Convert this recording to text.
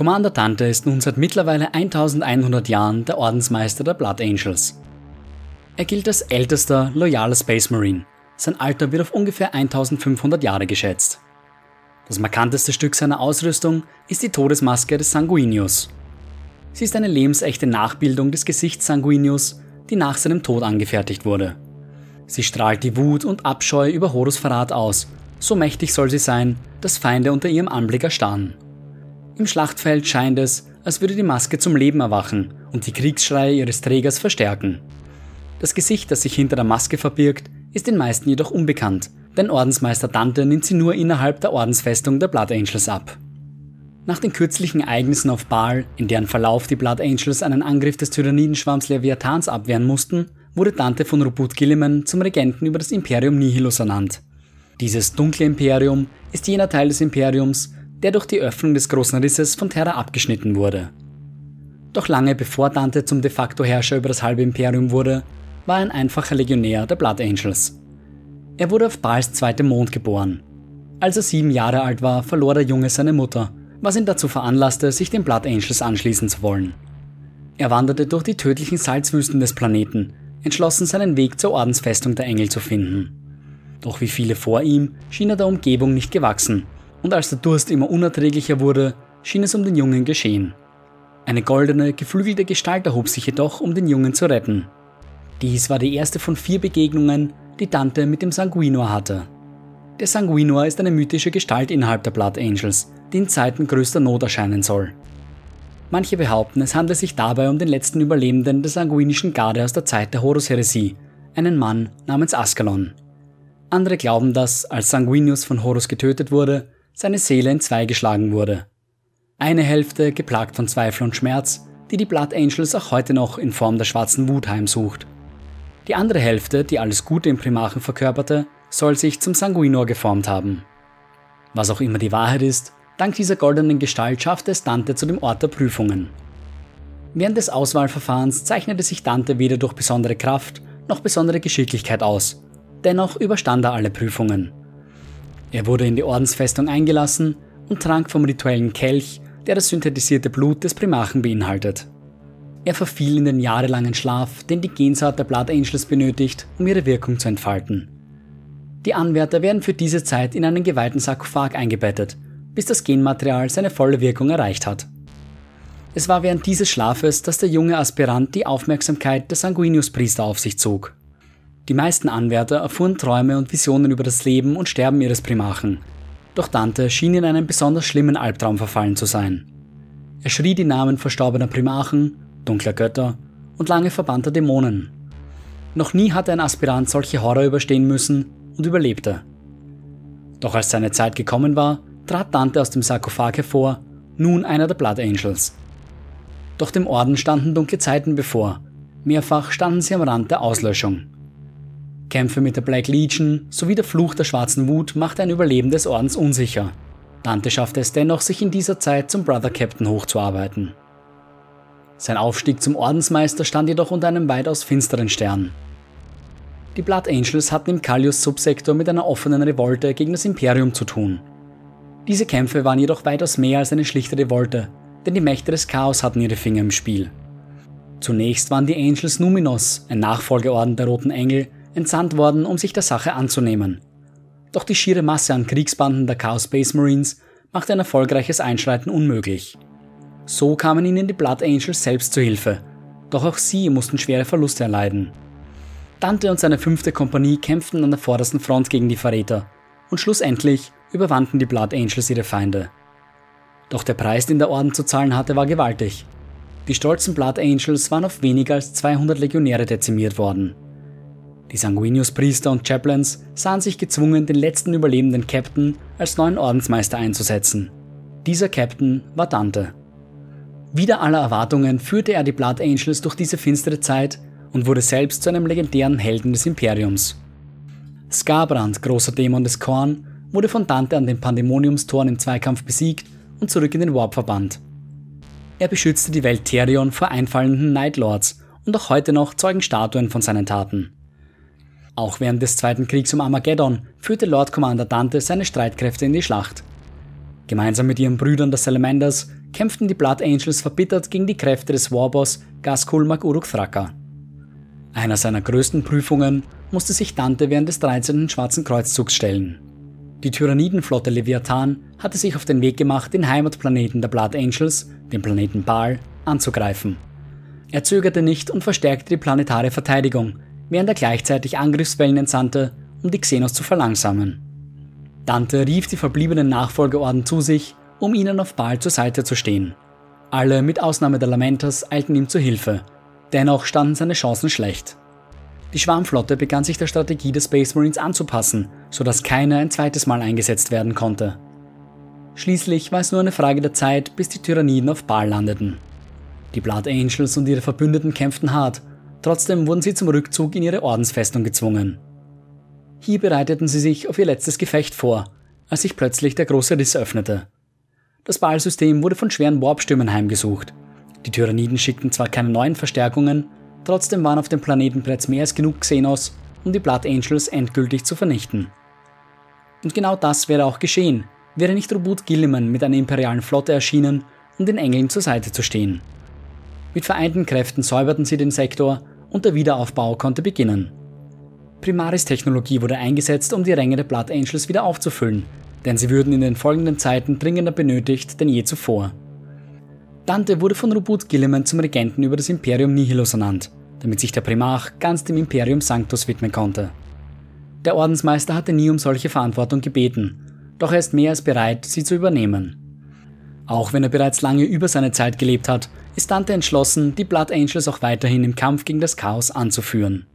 Commander Dante ist nun seit mittlerweile 1100 Jahren der Ordensmeister der Blood Angels. Er gilt als ältester, loyaler Space Marine. Sein Alter wird auf ungefähr 1500 Jahre geschätzt. Das markanteste Stück seiner Ausrüstung ist die Todesmaske des Sanguinius. Sie ist eine lebensechte Nachbildung des Gesichts Sanguinius, die nach seinem Tod angefertigt wurde. Sie strahlt die Wut und Abscheu über Horus Verrat aus. So mächtig soll sie sein, dass Feinde unter ihrem Anblick erstarren. Im Schlachtfeld scheint es, als würde die Maske zum Leben erwachen und die Kriegsschreie ihres Trägers verstärken. Das Gesicht, das sich hinter der Maske verbirgt, ist den meisten jedoch unbekannt, denn Ordensmeister Dante nimmt sie nur innerhalb der Ordensfestung der Blood Angels ab. Nach den kürzlichen Ereignissen auf Baal, in deren Verlauf die Blood Angels einen Angriff des Tyrannidenschwarms Leviathans abwehren mussten, wurde Dante von Ruput Gilliman zum Regenten über das Imperium Nihilus ernannt. Dieses dunkle Imperium ist jener Teil des Imperiums, der durch die Öffnung des großen Risses von Terra abgeschnitten wurde. Doch lange bevor Dante zum de facto Herrscher über das halbe Imperium wurde, war er ein einfacher Legionär der Blood Angels. Er wurde auf Baals zweitem Mond geboren. Als er sieben Jahre alt war, verlor der Junge seine Mutter, was ihn dazu veranlasste, sich den Blood Angels anschließen zu wollen. Er wanderte durch die tödlichen Salzwüsten des Planeten, entschlossen seinen Weg zur Ordensfestung der Engel zu finden. Doch wie viele vor ihm schien er der Umgebung nicht gewachsen, und als der Durst immer unerträglicher wurde, schien es um den Jungen geschehen. Eine goldene, geflügelte Gestalt erhob sich jedoch, um den Jungen zu retten. Dies war die erste von vier Begegnungen, die Dante mit dem Sanguinor hatte. Der Sanguinor ist eine mythische Gestalt innerhalb der Blood Angels, die in Zeiten größter Not erscheinen soll. Manche behaupten, es handle sich dabei um den letzten Überlebenden der sanguinischen Garde aus der Zeit der Horus-Heresie, einen Mann namens Askalon. Andere glauben, dass, als Sanguinius von Horus getötet wurde, seine Seele in zwei geschlagen wurde. Eine Hälfte, geplagt von Zweifel und Schmerz, die die Blood Angels auch heute noch in Form der schwarzen Wut heimsucht. Die andere Hälfte, die alles Gute im Primarchen verkörperte, soll sich zum Sanguinor geformt haben. Was auch immer die Wahrheit ist, dank dieser goldenen Gestalt schaffte es Dante zu dem Ort der Prüfungen. Während des Auswahlverfahrens zeichnete sich Dante weder durch besondere Kraft noch besondere Geschicklichkeit aus, dennoch überstand er alle Prüfungen. Er wurde in die Ordensfestung eingelassen und trank vom rituellen Kelch, der das synthetisierte Blut des Primarchen beinhaltet. Er verfiel in den jahrelangen Schlaf, den die Gensaat der Blood Angels benötigt, um ihre Wirkung zu entfalten. Die Anwärter werden für diese Zeit in einen geweihten Sarkophag eingebettet, bis das Genmaterial seine volle Wirkung erreicht hat. Es war während dieses Schlafes, dass der junge Aspirant die Aufmerksamkeit des Sanguinius-Priester auf sich zog. Die meisten Anwärter erfuhren Träume und Visionen über das Leben und Sterben ihres Primarchen, doch Dante schien in einen besonders schlimmen Albtraum verfallen zu sein. Er schrie die Namen verstorbener Primarchen, dunkler Götter und lange verbannter Dämonen. Noch nie hatte ein Aspirant solche Horror überstehen müssen und überlebte. Doch als seine Zeit gekommen war, trat Dante aus dem Sarkophag hervor, nun einer der Blood Angels. Doch dem Orden standen dunkle Zeiten bevor. Mehrfach standen sie am Rand der Auslöschung. Kämpfe mit der Black Legion sowie der Fluch der schwarzen Wut machte ein Überleben des Ordens unsicher. Dante schaffte es dennoch, sich in dieser Zeit zum Brother Captain hochzuarbeiten. Sein Aufstieg zum Ordensmeister stand jedoch unter einem weitaus finsteren Stern. Die Blood Angels hatten im Callius-Subsektor mit einer offenen Revolte gegen das Imperium zu tun. Diese Kämpfe waren jedoch weitaus mehr als eine schlichte Revolte, denn die Mächte des Chaos hatten ihre Finger im Spiel. Zunächst waren die Angels Numinos, ein Nachfolgeorden der Roten Engel, entsandt worden, um sich der Sache anzunehmen. Doch die schiere Masse an Kriegsbanden der Chaos Space Marines machte ein erfolgreiches Einschreiten unmöglich. So kamen ihnen die Blood Angels selbst zu Hilfe, doch auch sie mussten schwere Verluste erleiden. Dante und seine fünfte Kompanie kämpften an der vordersten Front gegen die Verräter und schlussendlich überwanden die Blood Angels ihre Feinde. Doch der Preis, den der Orden zu zahlen hatte, war gewaltig. Die stolzen Blood Angels waren auf weniger als 200 Legionäre dezimiert worden. Die Sanguinius-Priester und Chaplains sahen sich gezwungen, den letzten überlebenden Captain als neuen Ordensmeister einzusetzen. Dieser Captain war Dante. Wider aller Erwartungen führte er die Blood Angels durch diese finstere Zeit und wurde selbst zu einem legendären Helden des Imperiums. Skarbrand, großer Dämon des Korn, wurde von Dante an den Pandemoniumstoren im Zweikampf besiegt und zurück in den Warp verbannt. Er beschützte die Welt Therion vor einfallenden Night Lords und auch heute noch zeugen Statuen von seinen Taten. Auch während des Zweiten Kriegs um Armageddon führte Lord Commander Dante seine Streitkräfte in die Schlacht. Gemeinsam mit ihren Brüdern der Salamanders kämpften die Blood Angels verbittert gegen die Kräfte des Warboss Gaskul Mag Uruk Thraka. Einer seiner größten Prüfungen musste sich Dante während des 13. Schwarzen Kreuzzugs stellen. Die Tyrannidenflotte Leviathan hatte sich auf den Weg gemacht, den Heimatplaneten der Blood Angels, den Planeten Baal, anzugreifen. Er zögerte nicht und verstärkte die planetare Verteidigung, während er gleichzeitig Angriffswellen entsandte, um die Xenos zu verlangsamen. Dante rief die verbliebenen Nachfolgeorden zu sich, um ihnen auf Baal zur Seite zu stehen. Alle, mit Ausnahme der Lamentas, eilten ihm zur Hilfe. Dennoch standen seine Chancen schlecht. Die Schwarmflotte begann sich der Strategie des Space Marines anzupassen, sodass keine ein zweites Mal eingesetzt werden konnte. Schließlich war es nur eine Frage der Zeit, bis die Tyranniden auf Baal landeten. Die Blood Angels und ihre Verbündeten kämpften hart, trotzdem wurden sie zum Rückzug in ihre Ordensfestung gezwungen. Hier bereiteten sie sich auf ihr letztes Gefecht vor, als sich plötzlich der große Riss öffnete. Das Baal-System wurde von schweren Warpstürmen heimgesucht. Die Tyranniden schickten zwar keine neuen Verstärkungen, trotzdem waren auf dem Planeten bereits mehr als genug Xenos, um die Blood Angels endgültig zu vernichten. Und genau das wäre auch geschehen, wäre nicht Robot Gilliman mit einer imperialen Flotte erschienen, um den Engeln zur Seite zu stehen. Mit vereinten Kräften säuberten sie den Sektor und der Wiederaufbau konnte beginnen. Primaris-Technologie wurde eingesetzt, um die Ränge der Blood Angels wieder aufzufüllen, denn sie würden in den folgenden Zeiten dringender benötigt denn je zuvor. Dante wurde von Robot Gilliman zum Regenten über das Imperium Nihilus ernannt, damit sich der Primarch ganz dem Imperium Sanctus widmen konnte. Der Ordensmeister hatte nie um solche Verantwortung gebeten, doch er ist mehr als bereit, sie zu übernehmen. Auch wenn er bereits lange über seine Zeit gelebt hat, ist Dante entschlossen, die Blood Angels auch weiterhin im Kampf gegen das Chaos anzuführen.